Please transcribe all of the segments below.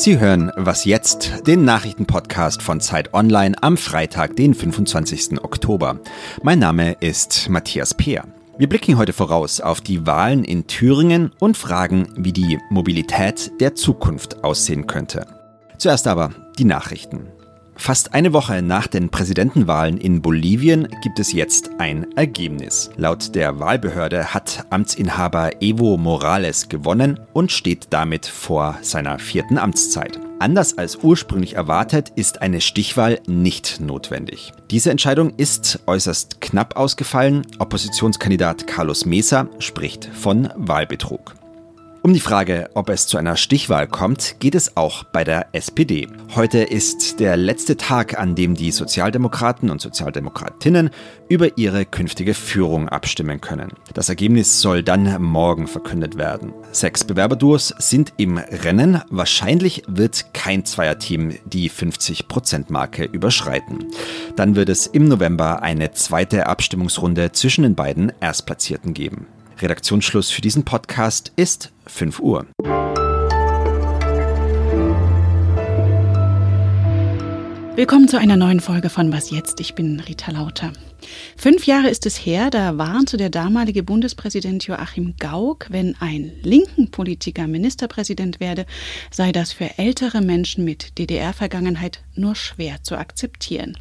Sie hören Was jetzt, den Nachrichtenpodcast von Zeit Online am Freitag, den 25. Oktober. Mein Name ist Matthias Peer. Wir blicken heute voraus auf die Wahlen in Thüringen und fragen, wie die Mobilität der Zukunft aussehen könnte. Zuerst aber die Nachrichten. Fast eine Woche nach den Präsidentenwahlen in Bolivien gibt es jetzt ein Ergebnis. Laut der Wahlbehörde hat Amtsinhaber Evo Morales gewonnen und steht damit vor seiner vierten Amtszeit. Anders als ursprünglich erwartet ist eine Stichwahl nicht notwendig. Diese Entscheidung ist äußerst knapp ausgefallen. Oppositionskandidat Carlos Mesa spricht von Wahlbetrug. Um die Frage, ob es zu einer Stichwahl kommt, geht es auch bei der SPD. Heute ist der letzte Tag, an dem die Sozialdemokraten und Sozialdemokratinnen über ihre künftige Führung abstimmen können. Das Ergebnis soll dann morgen verkündet werden. Sechs Bewerberduos sind im Rennen. Wahrscheinlich wird kein Zweierteam die 50%-Marke überschreiten. Dann wird es im November eine zweite Abstimmungsrunde zwischen den beiden Erstplatzierten geben. Redaktionsschluss für diesen Podcast ist 5 Uhr. Willkommen zu einer neuen Folge von Was jetzt? Ich bin Rita Lauter. Fünf Jahre ist es her, da warnte der damalige Bundespräsident Joachim Gauck, wenn ein linken Politiker Ministerpräsident werde, sei das für ältere Menschen mit DDR-Vergangenheit nur schwer zu akzeptieren.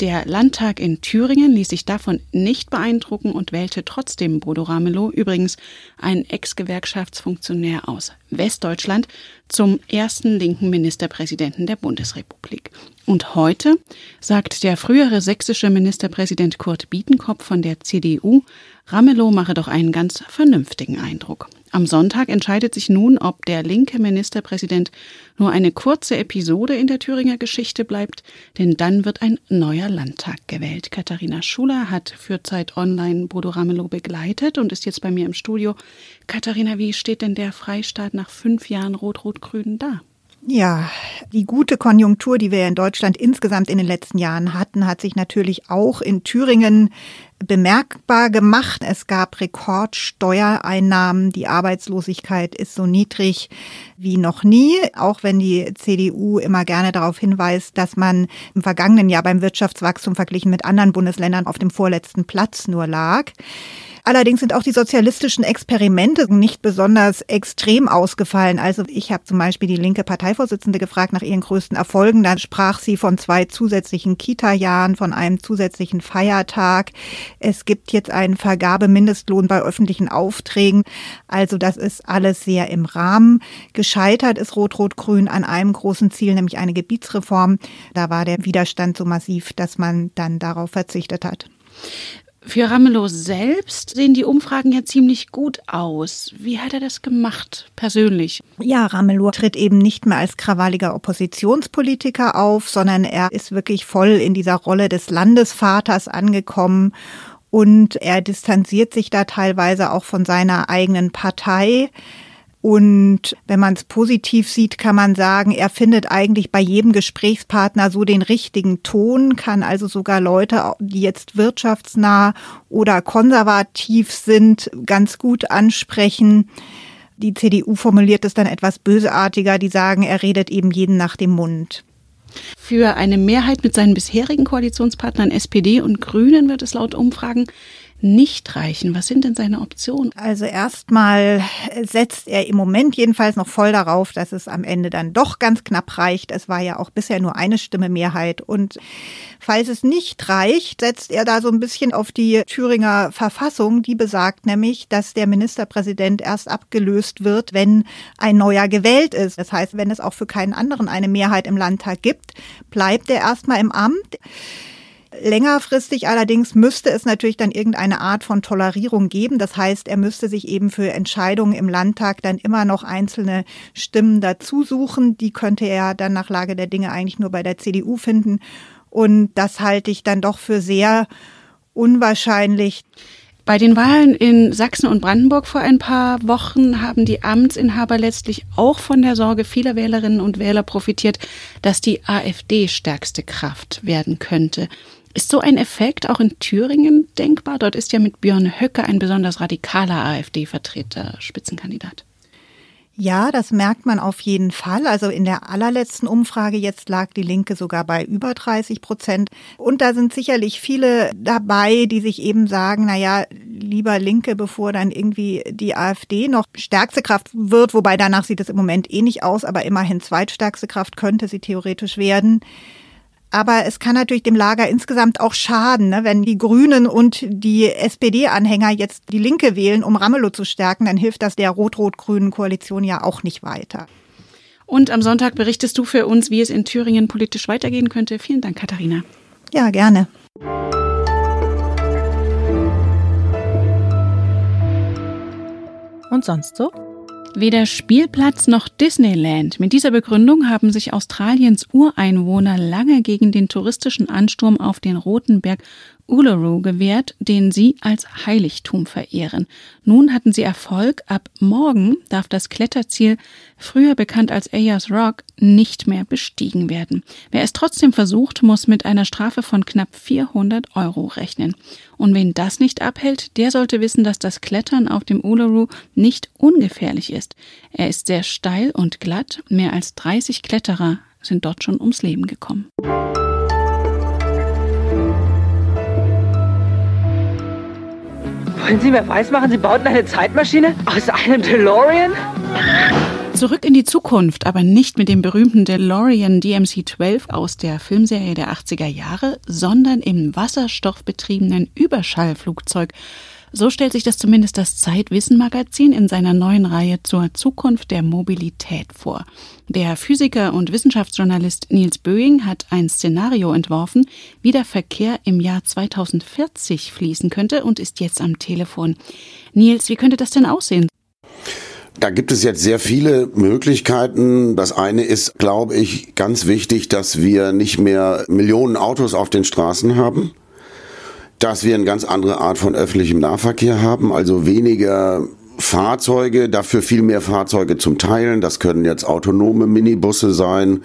Der Landtag in Thüringen ließ sich davon nicht beeindrucken und wählte trotzdem Bodo Ramelow, übrigens ein Ex-Gewerkschaftsfunktionär aus Westdeutschland, zum ersten linken Ministerpräsidenten der Bundesrepublik. Und heute sagt der frühere sächsische Ministerpräsident Kurt Bietenkopf von der CDU, Ramelow mache doch einen ganz vernünftigen Eindruck. Am Sonntag entscheidet sich nun, ob der linke Ministerpräsident nur eine kurze Episode in der Thüringer Geschichte bleibt, denn dann wird ein neuer Landtag gewählt. Katharina Schuler hat für Zeit Online Bodo Ramelow begleitet und ist jetzt bei mir im Studio. Katharina, wie steht denn der Freistaat nach fünf Jahren Rot-Rot-Grün da? Ja, die gute Konjunktur, die wir in Deutschland insgesamt in den letzten Jahren hatten, hat sich natürlich auch in Thüringen bemerkbar gemacht. Es gab Rekordsteuereinnahmen. Die Arbeitslosigkeit ist so niedrig wie noch nie, auch wenn die CDU immer gerne darauf hinweist, dass man im vergangenen Jahr beim Wirtschaftswachstum verglichen mit anderen Bundesländern auf dem vorletzten Platz nur lag. Allerdings sind auch die sozialistischen Experimente nicht besonders extrem ausgefallen. Also ich habe zum Beispiel die linke Parteivorsitzende gefragt nach ihren größten Erfolgen. Dann sprach sie von zwei zusätzlichen Kita-Jahren, von einem zusätzlichen Feiertag. Es gibt jetzt einen Vergabemindestlohn bei öffentlichen Aufträgen. Also das ist alles sehr im Rahmen. Gescheitert ist Rot-Rot-Grün an einem großen Ziel, nämlich eine Gebietsreform. Da war der Widerstand so massiv, dass man dann darauf verzichtet hat. Für Ramelow selbst sehen die Umfragen ja ziemlich gut aus. Wie hat er das gemacht, persönlich? Ja, Ramelow tritt eben nicht mehr als krawalliger Oppositionspolitiker auf, sondern er ist wirklich voll in dieser Rolle des Landesvaters angekommen und er distanziert sich da teilweise auch von seiner eigenen Partei. Und wenn man es positiv sieht, kann man sagen, er findet eigentlich bei jedem Gesprächspartner so den richtigen Ton, kann also sogar Leute, die jetzt wirtschaftsnah oder konservativ sind, ganz gut ansprechen. Die CDU formuliert es dann etwas bösartiger, die sagen, er redet eben jeden nach dem Mund. Für eine Mehrheit mit seinen bisherigen Koalitionspartnern SPD und Grünen wird es laut Umfragen nicht reichen? Was sind denn seine Optionen? Also erstmal setzt er im Moment jedenfalls noch voll darauf, dass es am Ende dann doch ganz knapp reicht. Es war ja auch bisher nur eine Stimme Mehrheit. Und falls es nicht reicht, setzt er da so ein bisschen auf die Thüringer Verfassung. Die besagt nämlich, dass der Ministerpräsident erst abgelöst wird, wenn ein neuer gewählt ist. Das heißt, wenn es auch für keinen anderen eine Mehrheit im Landtag gibt, bleibt er erstmal im Amt. Längerfristig allerdings müsste es natürlich dann irgendeine Art von Tolerierung geben. Das heißt, er müsste sich eben für Entscheidungen im Landtag dann immer noch einzelne Stimmen dazu suchen. Die könnte er dann nach Lage der Dinge eigentlich nur bei der CDU finden. Und das halte ich dann doch für sehr unwahrscheinlich. Bei den Wahlen in Sachsen und Brandenburg vor ein paar Wochen haben die Amtsinhaber letztlich auch von der Sorge vieler Wählerinnen und Wähler profitiert, dass die AfD stärkste Kraft werden könnte. Ist so ein Effekt auch in Thüringen denkbar? Dort ist ja mit Björn Höcke ein besonders radikaler AfD-Vertreter Spitzenkandidat. Ja, das merkt man auf jeden Fall. Also in der allerletzten Umfrage jetzt lag die Linke sogar bei über 30 Prozent. Und da sind sicherlich viele dabei, die sich eben sagen, na ja, lieber Linke, bevor dann irgendwie die AfD noch stärkste Kraft wird. Wobei danach sieht es im Moment eh nicht aus, aber immerhin zweitstärkste Kraft könnte sie theoretisch werden. Aber es kann natürlich dem Lager insgesamt auch schaden, ne? wenn die Grünen und die SPD-Anhänger jetzt die Linke wählen, um Ramelow zu stärken, dann hilft das der rot-rot-grünen Koalition ja auch nicht weiter. Und am Sonntag berichtest du für uns, wie es in Thüringen politisch weitergehen könnte. Vielen Dank, Katharina. Ja, gerne. Und sonst so? Weder Spielplatz noch Disneyland. Mit dieser Begründung haben sich Australiens Ureinwohner lange gegen den touristischen Ansturm auf den Roten Berg Uluru gewährt, den sie als Heiligtum verehren. Nun hatten sie Erfolg. Ab morgen darf das Kletterziel, früher bekannt als Ayers Rock, nicht mehr bestiegen werden. Wer es trotzdem versucht, muss mit einer Strafe von knapp 400 Euro rechnen. Und wen das nicht abhält, der sollte wissen, dass das Klettern auf dem Uluru nicht ungefährlich ist. Er ist sehr steil und glatt. Mehr als 30 Kletterer sind dort schon ums Leben gekommen. Wollen Sie mir weismachen, Sie bauten eine Zeitmaschine aus einem DeLorean? Zurück in die Zukunft, aber nicht mit dem berühmten DeLorean DMC-12 aus der Filmserie der 80er Jahre, sondern im wasserstoffbetriebenen Überschallflugzeug so stellt sich das zumindest das Zeitwissen-Magazin in seiner neuen Reihe zur Zukunft der Mobilität vor. Der Physiker und Wissenschaftsjournalist Niels Böing hat ein Szenario entworfen, wie der Verkehr im Jahr 2040 fließen könnte und ist jetzt am Telefon. Niels, wie könnte das denn aussehen? Da gibt es jetzt sehr viele Möglichkeiten. Das eine ist, glaube ich, ganz wichtig, dass wir nicht mehr Millionen Autos auf den Straßen haben dass wir eine ganz andere Art von öffentlichem Nahverkehr haben, also weniger Fahrzeuge, dafür viel mehr Fahrzeuge zum Teilen. Das können jetzt autonome Minibusse sein.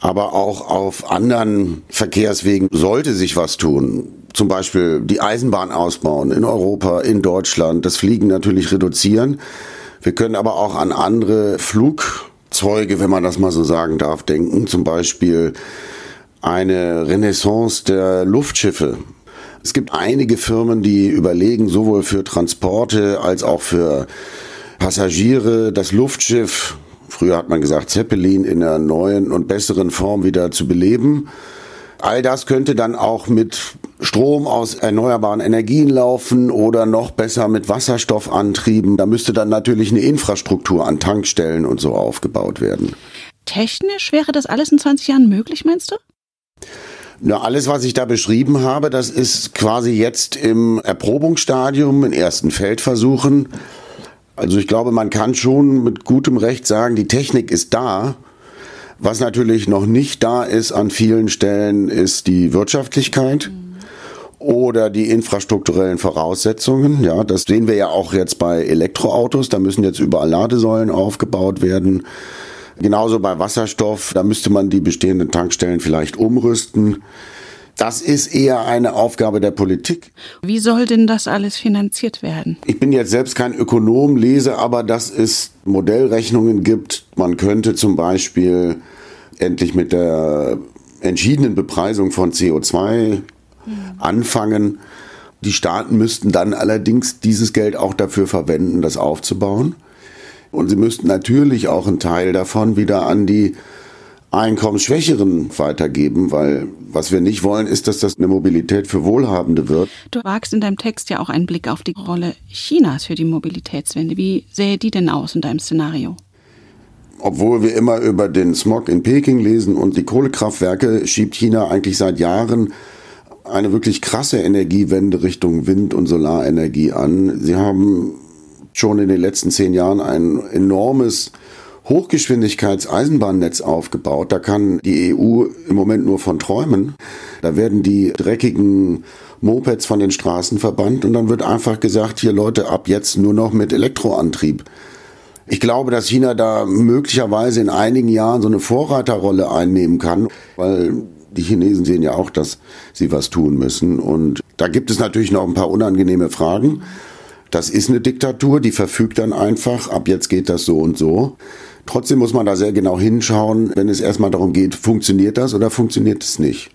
Aber auch auf anderen Verkehrswegen sollte sich was tun. Zum Beispiel die Eisenbahn ausbauen in Europa, in Deutschland, das Fliegen natürlich reduzieren. Wir können aber auch an andere Flugzeuge, wenn man das mal so sagen darf, denken. Zum Beispiel eine Renaissance der Luftschiffe. Es gibt einige Firmen, die überlegen, sowohl für Transporte als auch für Passagiere das Luftschiff, früher hat man gesagt Zeppelin, in einer neuen und besseren Form wieder zu beleben. All das könnte dann auch mit Strom aus erneuerbaren Energien laufen oder noch besser mit Wasserstoffantrieben. Da müsste dann natürlich eine Infrastruktur an Tankstellen und so aufgebaut werden. Technisch wäre das alles in 20 Jahren möglich, meinst du? Na, alles, was ich da beschrieben habe, das ist quasi jetzt im Erprobungsstadium, in ersten Feldversuchen. Also ich glaube, man kann schon mit gutem Recht sagen, die Technik ist da. Was natürlich noch nicht da ist an vielen Stellen, ist die Wirtschaftlichkeit oder die infrastrukturellen Voraussetzungen. Ja, das sehen wir ja auch jetzt bei Elektroautos. Da müssen jetzt überall Ladesäulen aufgebaut werden. Genauso bei Wasserstoff, da müsste man die bestehenden Tankstellen vielleicht umrüsten. Das ist eher eine Aufgabe der Politik. Wie soll denn das alles finanziert werden? Ich bin jetzt selbst kein Ökonom, lese aber, dass es Modellrechnungen gibt. Man könnte zum Beispiel endlich mit der entschiedenen Bepreisung von CO2 anfangen. Die Staaten müssten dann allerdings dieses Geld auch dafür verwenden, das aufzubauen. Und sie müssten natürlich auch einen Teil davon wieder an die Einkommensschwächeren weitergeben, weil was wir nicht wollen, ist, dass das eine Mobilität für Wohlhabende wird. Du wagst in deinem Text ja auch einen Blick auf die Rolle Chinas für die Mobilitätswende. Wie sähe die denn aus in deinem Szenario? Obwohl wir immer über den Smog in Peking lesen und die Kohlekraftwerke, schiebt China eigentlich seit Jahren eine wirklich krasse Energiewende Richtung Wind- und Solarenergie an. Sie haben schon in den letzten zehn Jahren ein enormes Hochgeschwindigkeits-Eisenbahnnetz aufgebaut. Da kann die EU im Moment nur von träumen. Da werden die dreckigen Mopeds von den Straßen verbannt und dann wird einfach gesagt, hier Leute, ab jetzt nur noch mit Elektroantrieb. Ich glaube, dass China da möglicherweise in einigen Jahren so eine Vorreiterrolle einnehmen kann, weil die Chinesen sehen ja auch, dass sie was tun müssen. Und da gibt es natürlich noch ein paar unangenehme Fragen. Das ist eine Diktatur, die verfügt dann einfach, ab jetzt geht das so und so. Trotzdem muss man da sehr genau hinschauen, wenn es erstmal darum geht, funktioniert das oder funktioniert es nicht.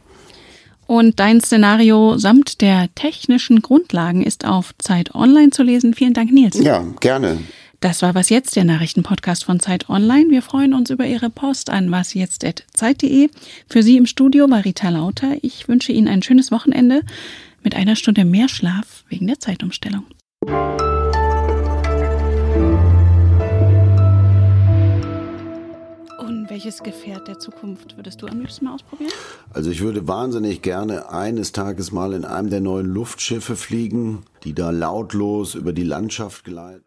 Und dein Szenario samt der technischen Grundlagen ist auf Zeit Online zu lesen. Vielen Dank, Nils. Ja, gerne. Das war Was Jetzt, der Nachrichtenpodcast von Zeit Online. Wir freuen uns über Ihre Post an wasjetzt.zeit.de. Für Sie im Studio war Rita Lauter. Ich wünsche Ihnen ein schönes Wochenende mit einer Stunde mehr Schlaf wegen der Zeitumstellung. Und welches Gefährt der Zukunft würdest du am liebsten mal ausprobieren? Also ich würde wahnsinnig gerne eines Tages mal in einem der neuen Luftschiffe fliegen, die da lautlos über die Landschaft gleiten.